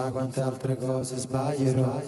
quante altre cose sbaglierò.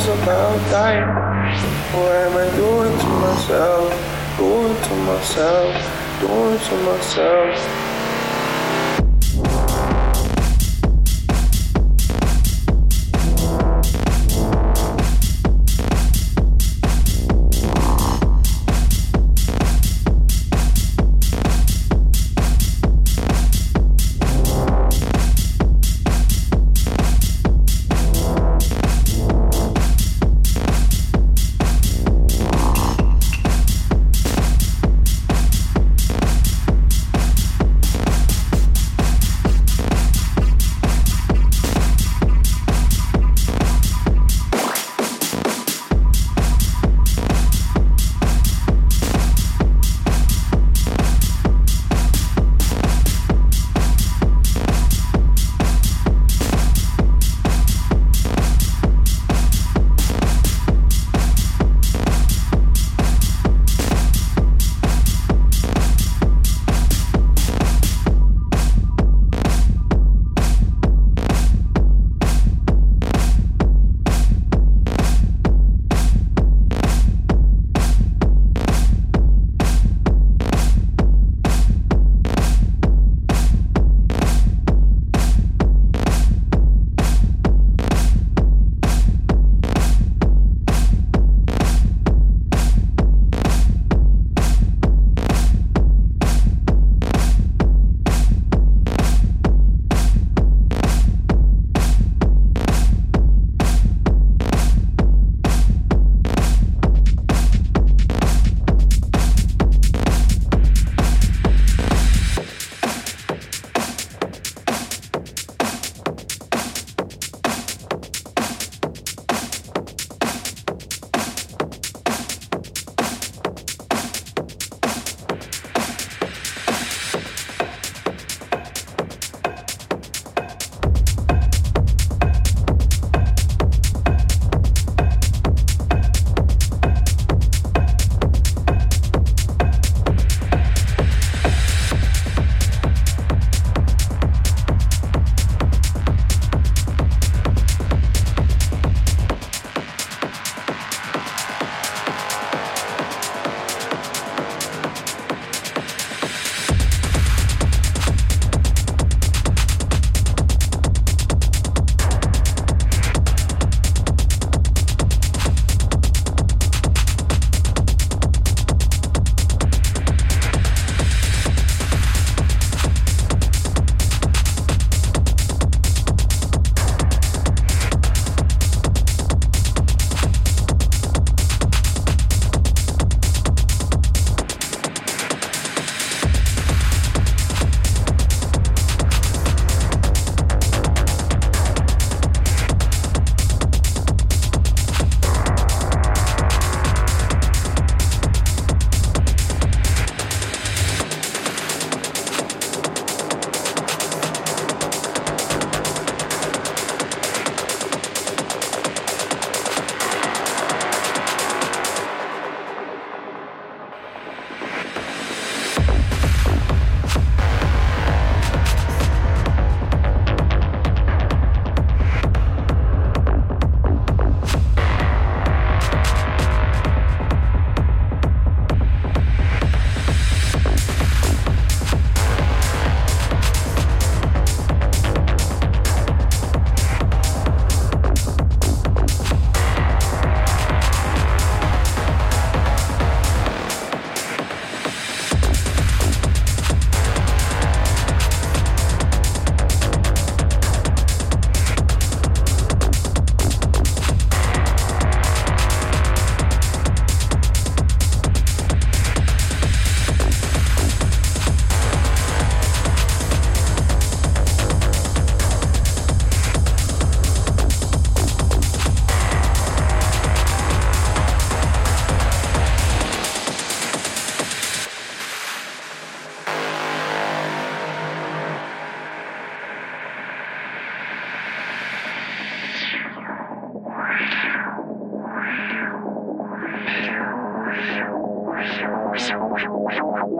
was about time. What am I doing to myself? Doing to myself, doing to myself.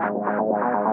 Wow, wow, wow.